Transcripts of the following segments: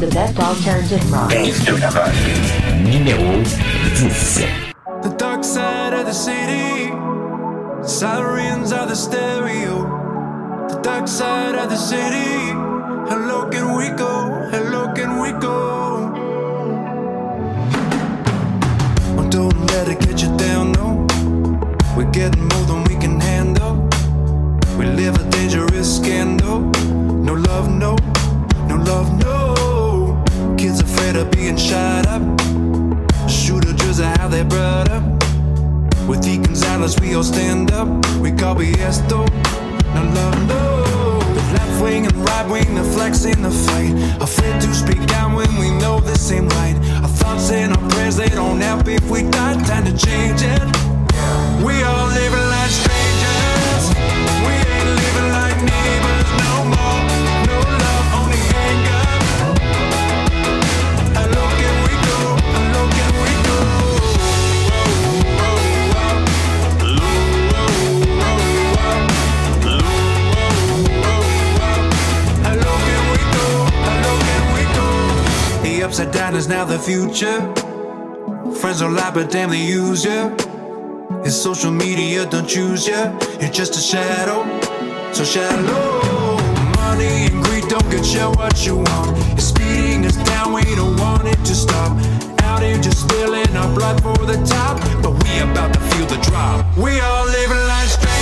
The best alternative rock. The rock. Numéro 10. The dark side of the city, sirens are the stereo. The dark side of the city, hello can we go? Hello can we go? Oh, don't let it get you down, no. We're getting more than we can handle. We live a dangerous scandal. No love, no. Kids afraid of being shot up. Shooter just how they brought up. With the Gonzalez, we all stand up. We call BS though. No love, no. The left wing and right wing, the flex in the fight. Afraid to speak out when we know this ain't right. Our thoughts and our prayers, they don't help if we die. Time to change it. We all living like strangers. We ain't living like neighbors upside down is now the future. Friends don't lie, but damn, they use you. It's social media, don't choose you. You're just a shadow, so shallow. Money and greed don't get you what you want. It's speeding us down, we don't want it to stop. Out here just spilling our blood for the top, but we about to feel the drop. We all living like strangers.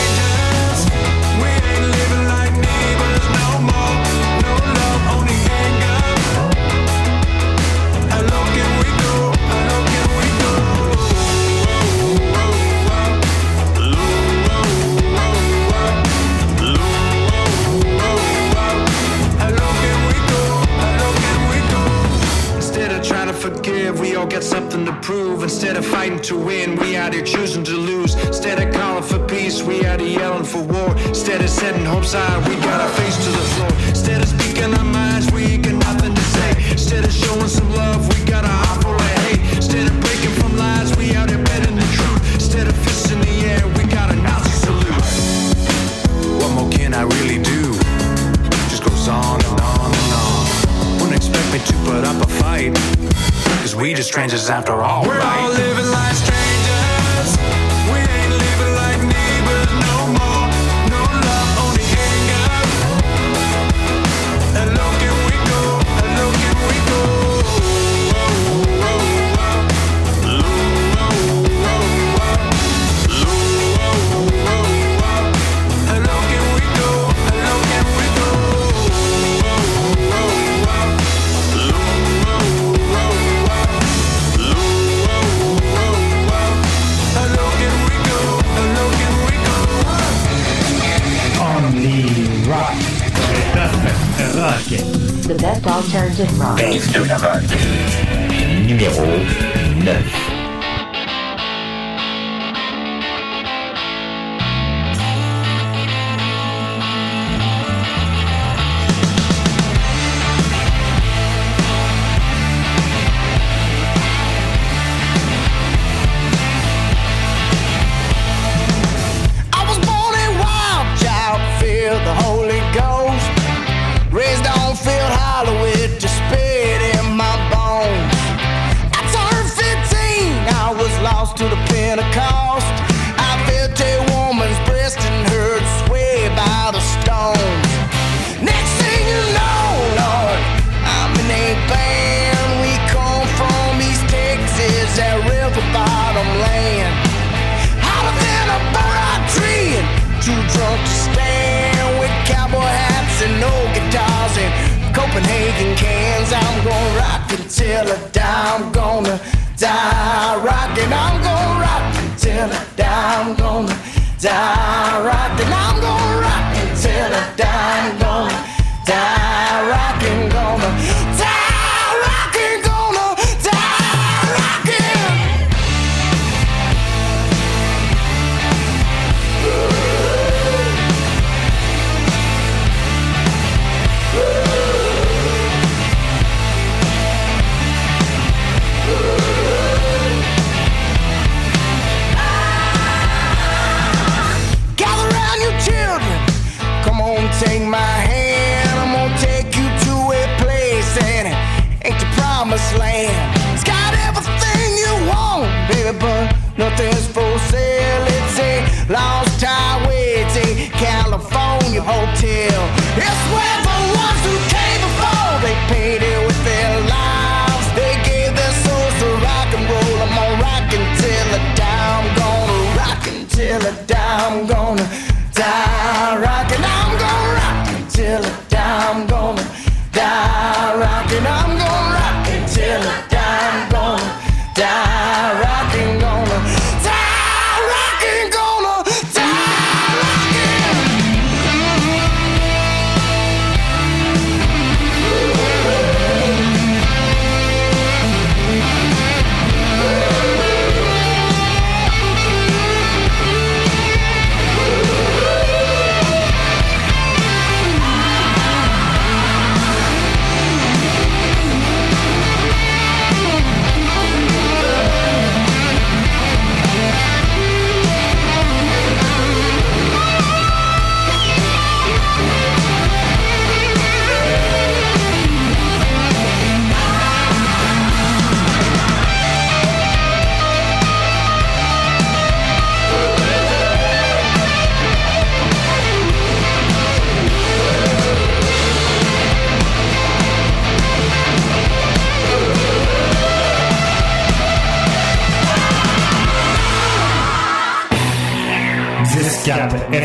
Forgive, we all got something to prove. Instead of fighting to win, we out here choosing to lose. Instead of calling for peace, we out here yelling for war. Instead of setting hopes high, we got our face to the floor. Instead of speaking our minds, we ain't got nothing to say. Instead of showing some love, we got a heart full of hate. Instead of breaking from lies, we out here betting the truth. Instead of fists in the air, we got a Nazi salute. What more can I really do? Just goes on and on and on. Wouldn't expect me to put up a fight. Cause we just strangers after all, We're right? all living like strangers. Alternative Rock. Base de la vague. Numéro 9.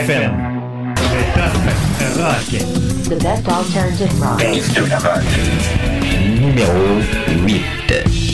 FM. Le rock. The best alternative rock. Numéro 8.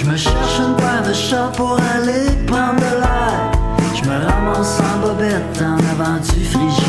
Je me cherche une paire de chats pour aller prendre de l'air. Je me ramasse en bobette en avant du.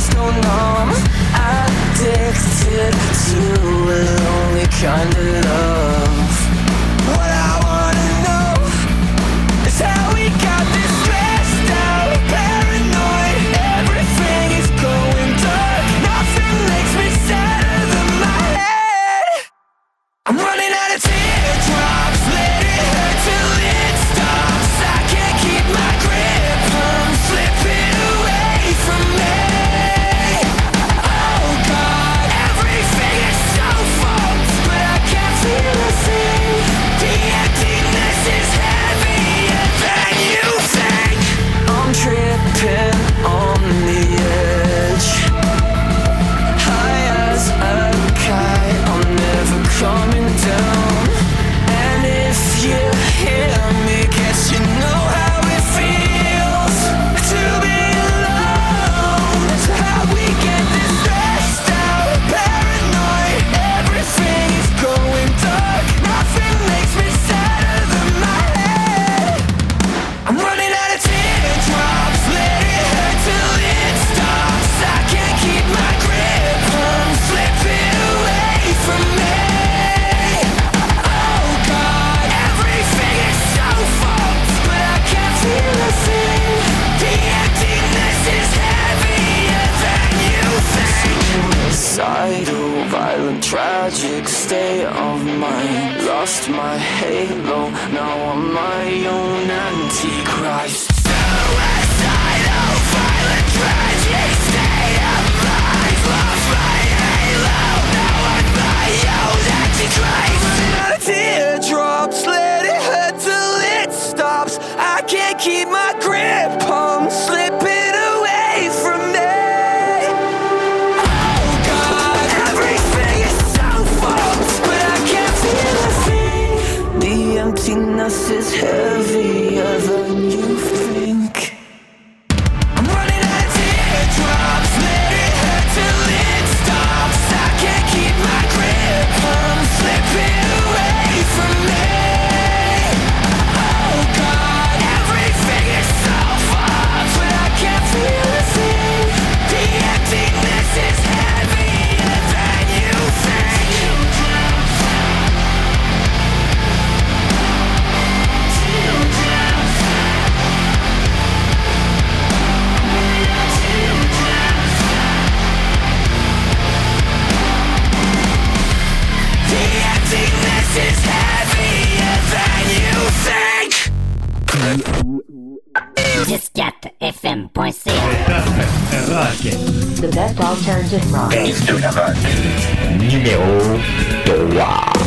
so numb Addicted to a lonely kind of love. mind. Lost my halo, now I'm my own antichrist. Suicidal, violent. Lost my halo, now I'm my own antichrist. Out of teardrops, let it it stops. I can't keep my grip on slip. the best alternative rock. Base de la numéro 3.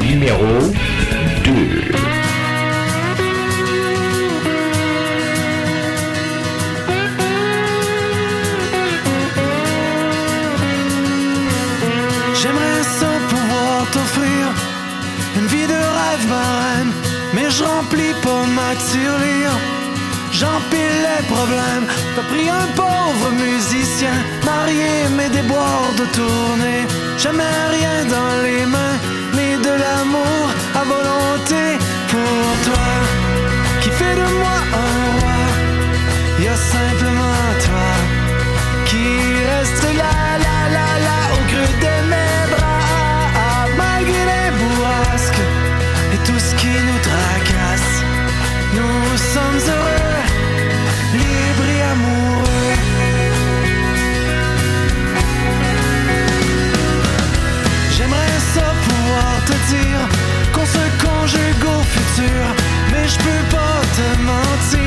numéro 2. J'aimerais sans pouvoir t'offrir une vie de rêve marraine, mais je remplis pas ma. J'empile les problèmes, t'as pris un pauvre musicien, marié mais des bords de tournée, jamais rien dans les mains l'amour à volonté pour toi qui fait de moi un roi. Y a simplement toi qui reste là. jeu go futur, mais je peux pas te mentir.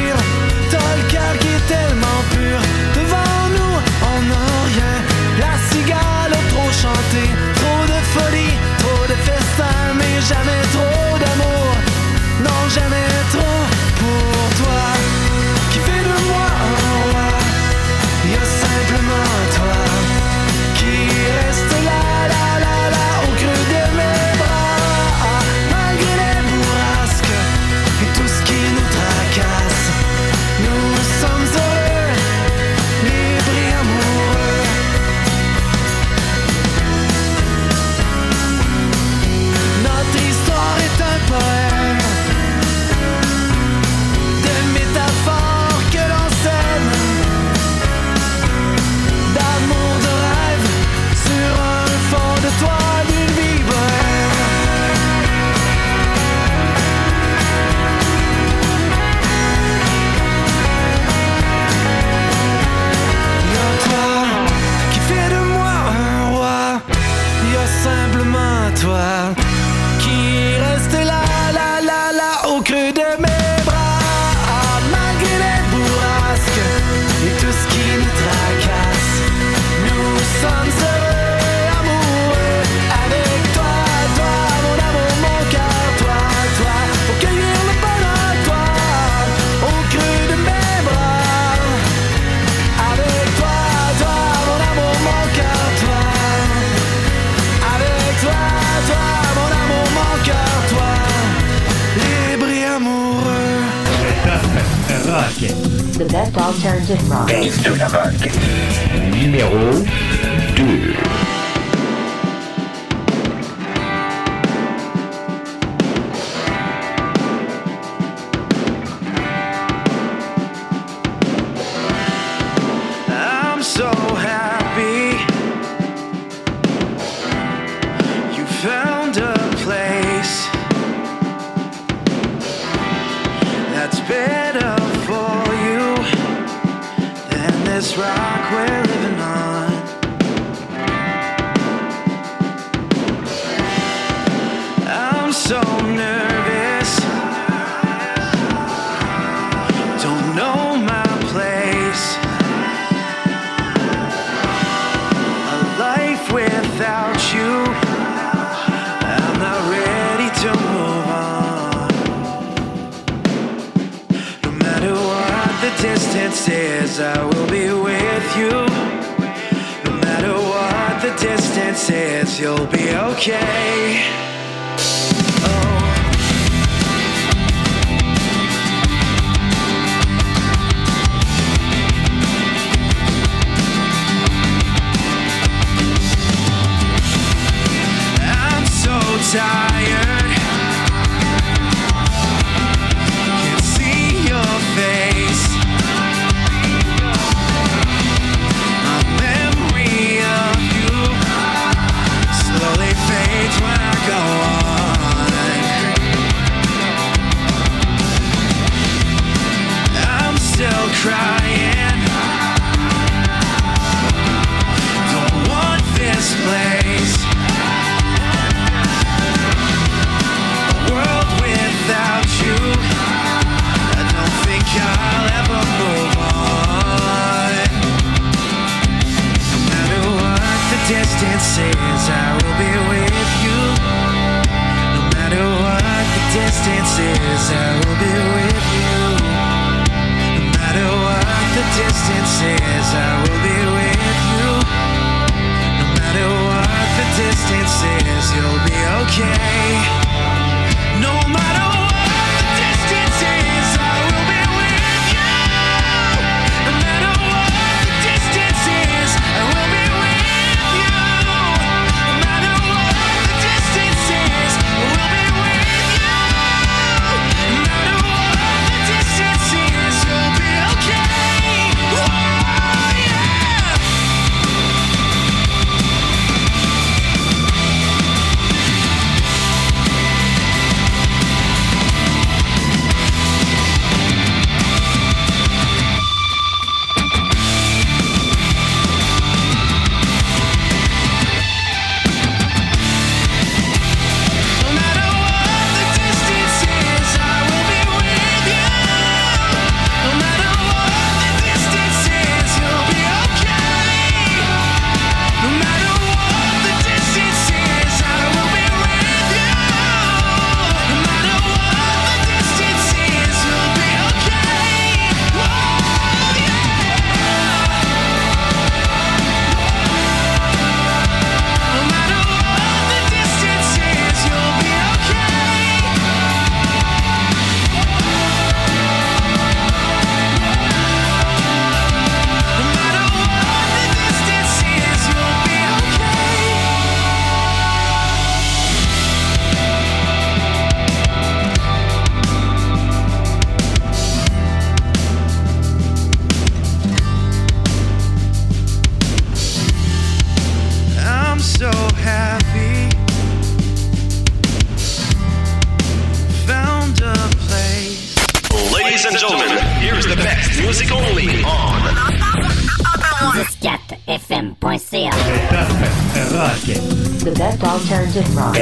so nervous. Don't know my place. A life without you. I'm not ready to move on. No matter what the distance is, I will be with you. No matter what the distance is, you'll be okay. shine. Is, I will be with you. No matter what the distance is, I will be with you. No matter what the distance is, you'll be okay. Here's the best music only on disquettefm.ca Rock. The best alternative rock.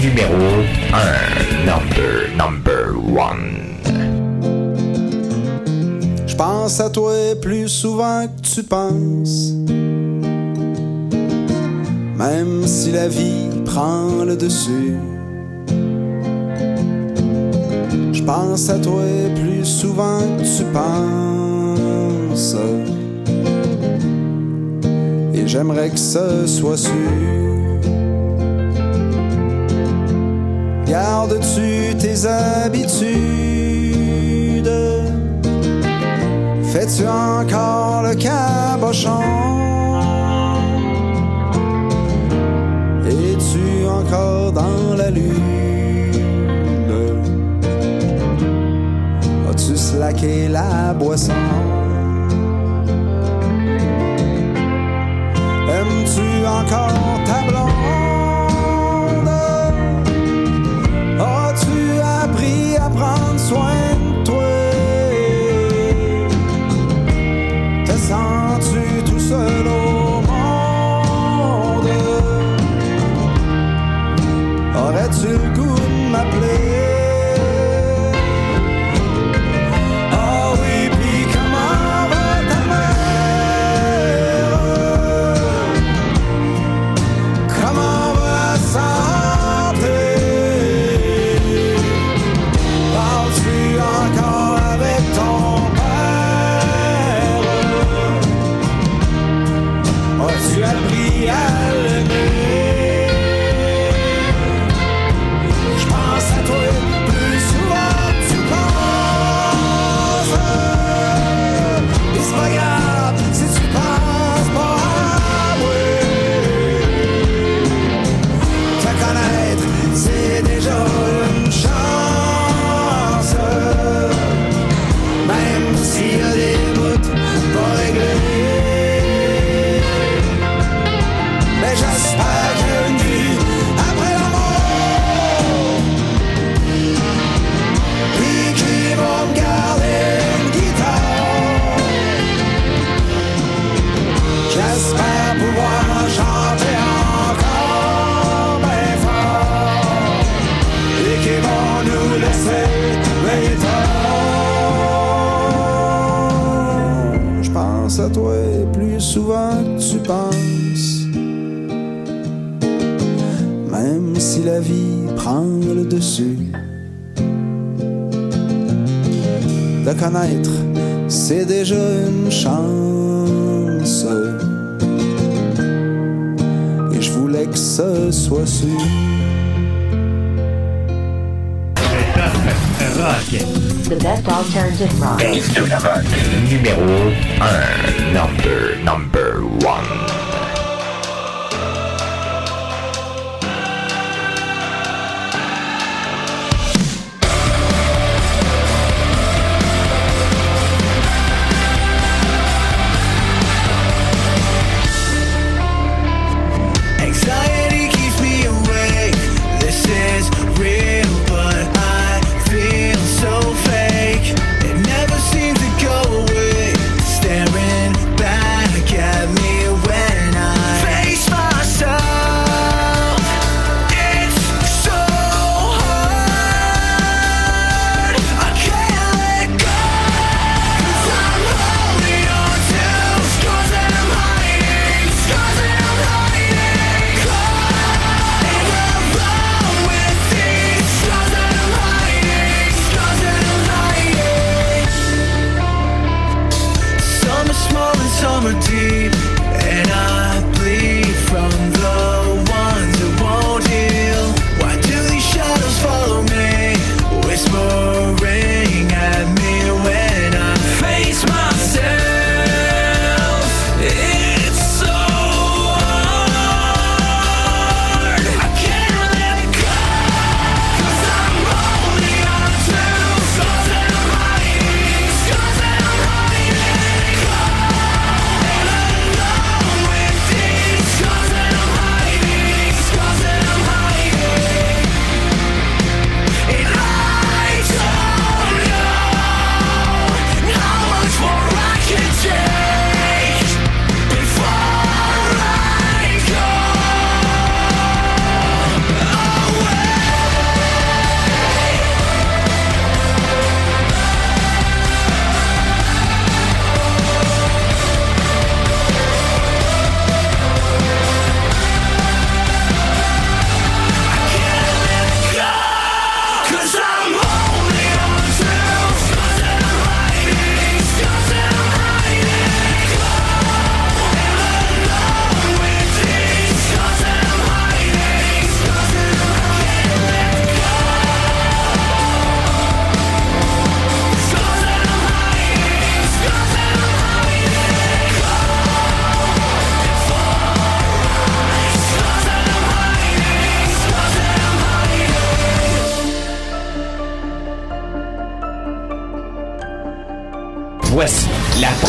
Numéro 1. Number, number 1. Je pense à toi plus souvent que tu penses. Même si la vie prend le dessus. Pense à toi plus souvent que tu penses. Et j'aimerais que ce soit sûr. Gardes-tu tes habitudes? Fais-tu encore le cabochon? Es-tu encore dans la lune? Slacké la boisson? Aimes-tu encore ta blonde?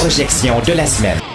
Projection de la semaine.